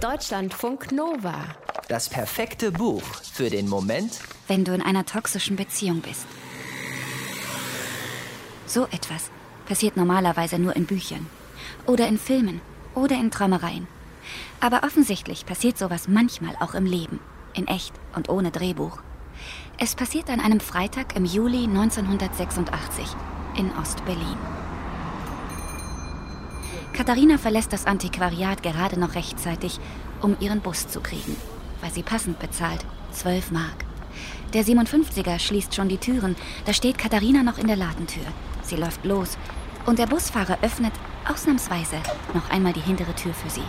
Deutschlandfunk Nova. Das perfekte Buch für den Moment, wenn du in einer toxischen Beziehung bist. So etwas passiert normalerweise nur in Büchern oder in Filmen oder in Träumereien. Aber offensichtlich passiert sowas manchmal auch im Leben, in echt und ohne Drehbuch. Es passiert an einem Freitag im Juli 1986 in Ost-Berlin. Katharina verlässt das Antiquariat gerade noch rechtzeitig, um ihren Bus zu kriegen, weil sie passend bezahlt, 12 Mark. Der 57er schließt schon die Türen, da steht Katharina noch in der Ladentür. Sie läuft los und der Busfahrer öffnet ausnahmsweise noch einmal die hintere Tür für sie.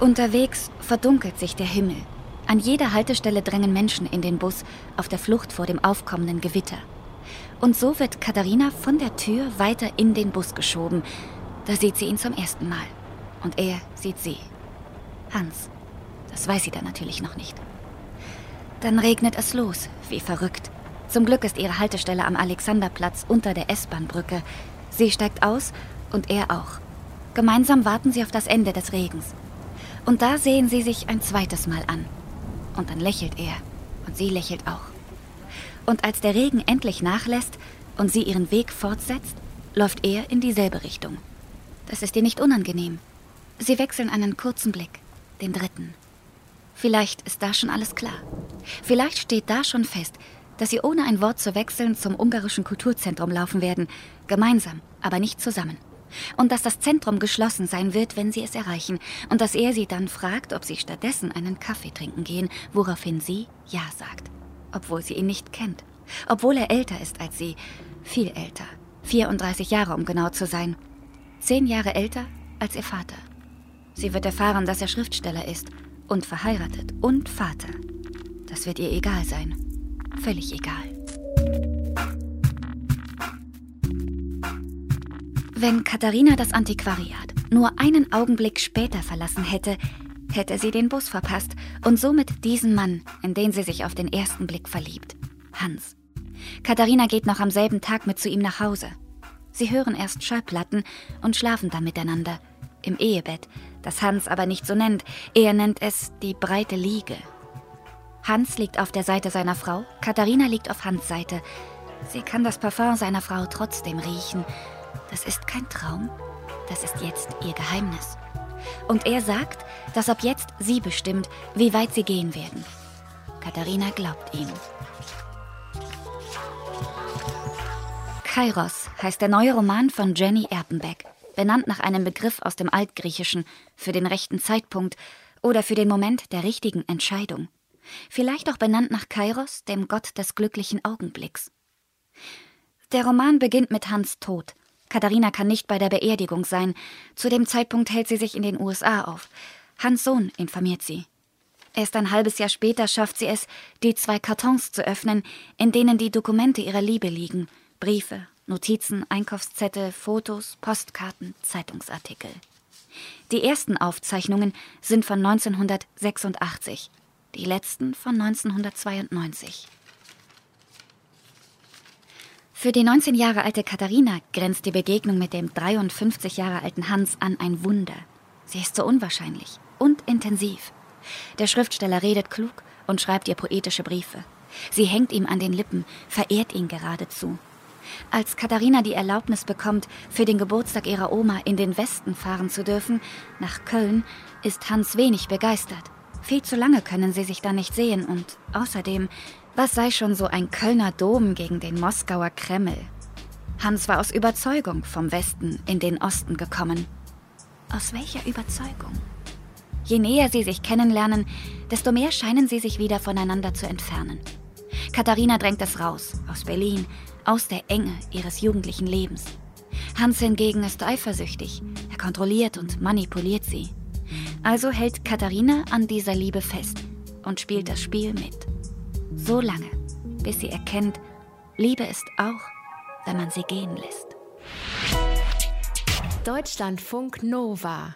Unterwegs verdunkelt sich der Himmel an jeder Haltestelle drängen Menschen in den Bus auf der Flucht vor dem aufkommenden Gewitter. Und so wird Katharina von der Tür weiter in den Bus geschoben. Da sieht sie ihn zum ersten Mal. Und er sieht sie. Hans. Das weiß sie dann natürlich noch nicht. Dann regnet es los, wie verrückt. Zum Glück ist ihre Haltestelle am Alexanderplatz unter der S-Bahn-Brücke. Sie steigt aus und er auch. Gemeinsam warten sie auf das Ende des Regens. Und da sehen sie sich ein zweites Mal an. Und dann lächelt er. Und sie lächelt auch. Und als der Regen endlich nachlässt und sie ihren Weg fortsetzt, läuft er in dieselbe Richtung. Das ist ihr nicht unangenehm. Sie wechseln einen kurzen Blick, den dritten. Vielleicht ist da schon alles klar. Vielleicht steht da schon fest, dass sie ohne ein Wort zu wechseln zum ungarischen Kulturzentrum laufen werden, gemeinsam, aber nicht zusammen und dass das Zentrum geschlossen sein wird, wenn sie es erreichen, und dass er sie dann fragt, ob sie stattdessen einen Kaffee trinken gehen, woraufhin sie Ja sagt, obwohl sie ihn nicht kennt, obwohl er älter ist als sie, viel älter, 34 Jahre um genau zu sein, zehn Jahre älter als ihr Vater. Sie wird erfahren, dass er Schriftsteller ist und verheiratet und Vater. Das wird ihr egal sein, völlig egal. Wenn Katharina das Antiquariat nur einen Augenblick später verlassen hätte, hätte sie den Bus verpasst und somit diesen Mann, in den sie sich auf den ersten Blick verliebt. Hans. Katharina geht noch am selben Tag mit zu ihm nach Hause. Sie hören erst Schallplatten und schlafen dann miteinander. Im Ehebett, das Hans aber nicht so nennt. Er nennt es die breite Liege. Hans liegt auf der Seite seiner Frau, Katharina liegt auf Hans Seite. Sie kann das Parfum seiner Frau trotzdem riechen das ist kein Traum, das ist jetzt ihr Geheimnis. Und er sagt, dass ab jetzt sie bestimmt, wie weit sie gehen werden. Katharina glaubt ihm. Kairos heißt der neue Roman von Jenny Erpenbeck, benannt nach einem Begriff aus dem Altgriechischen für den rechten Zeitpunkt oder für den Moment der richtigen Entscheidung. Vielleicht auch benannt nach Kairos, dem Gott des glücklichen Augenblicks. Der Roman beginnt mit Hans Tod, Katharina kann nicht bei der Beerdigung sein. Zu dem Zeitpunkt hält sie sich in den USA auf. Hans Sohn informiert sie. Erst ein halbes Jahr später schafft sie es, die zwei Kartons zu öffnen, in denen die Dokumente ihrer Liebe liegen. Briefe, Notizen, Einkaufszettel, Fotos, Postkarten, Zeitungsartikel. Die ersten Aufzeichnungen sind von 1986, die letzten von 1992. Für die 19 Jahre alte Katharina grenzt die Begegnung mit dem 53 Jahre alten Hans an ein Wunder. Sie ist so unwahrscheinlich und intensiv. Der Schriftsteller redet klug und schreibt ihr poetische Briefe. Sie hängt ihm an den Lippen, verehrt ihn geradezu. Als Katharina die Erlaubnis bekommt, für den Geburtstag ihrer Oma in den Westen fahren zu dürfen, nach Köln, ist Hans wenig begeistert. Viel zu lange können sie sich da nicht sehen und außerdem was sei schon so ein Kölner Dom gegen den Moskauer Kreml? Hans war aus Überzeugung vom Westen in den Osten gekommen. Aus welcher Überzeugung? Je näher sie sich kennenlernen, desto mehr scheinen sie sich wieder voneinander zu entfernen. Katharina drängt es raus, aus Berlin, aus der Enge ihres jugendlichen Lebens. Hans hingegen ist eifersüchtig, er kontrolliert und manipuliert sie. Also hält Katharina an dieser Liebe fest und spielt das Spiel mit. So lange, bis sie erkennt, Liebe ist auch, wenn man sie gehen lässt. Deutschlandfunk Nova